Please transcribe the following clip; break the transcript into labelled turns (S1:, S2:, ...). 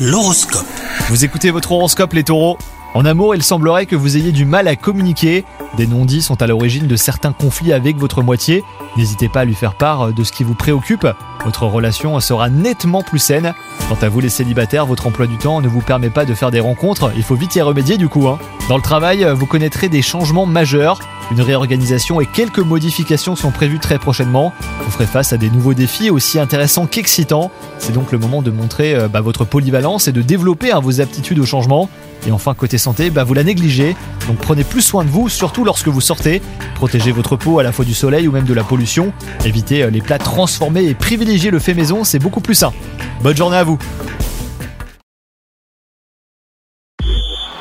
S1: L'horoscope.
S2: Vous écoutez votre horoscope les taureaux En amour, il semblerait que vous ayez du mal à communiquer. Des non-dits sont à l'origine de certains conflits avec votre moitié. N'hésitez pas à lui faire part de ce qui vous préoccupe. Votre relation sera nettement plus saine. Quant à vous les célibataires, votre emploi du temps ne vous permet pas de faire des rencontres. Il faut vite y remédier du coup. hein. Dans le travail, vous connaîtrez des changements majeurs. Une réorganisation et quelques modifications sont prévues très prochainement. Vous ferez face à des nouveaux défis aussi intéressants qu'excitants. C'est donc le moment de montrer euh, bah, votre polyvalence et de développer hein, vos aptitudes au changement. Et enfin, côté santé, bah, vous la négligez. Donc prenez plus soin de vous, surtout lorsque vous sortez. Protégez votre peau à la fois du soleil ou même de la pollution. Évitez euh, les plats transformés et privilégiez le fait maison, c'est beaucoup plus sain. Bonne journée à vous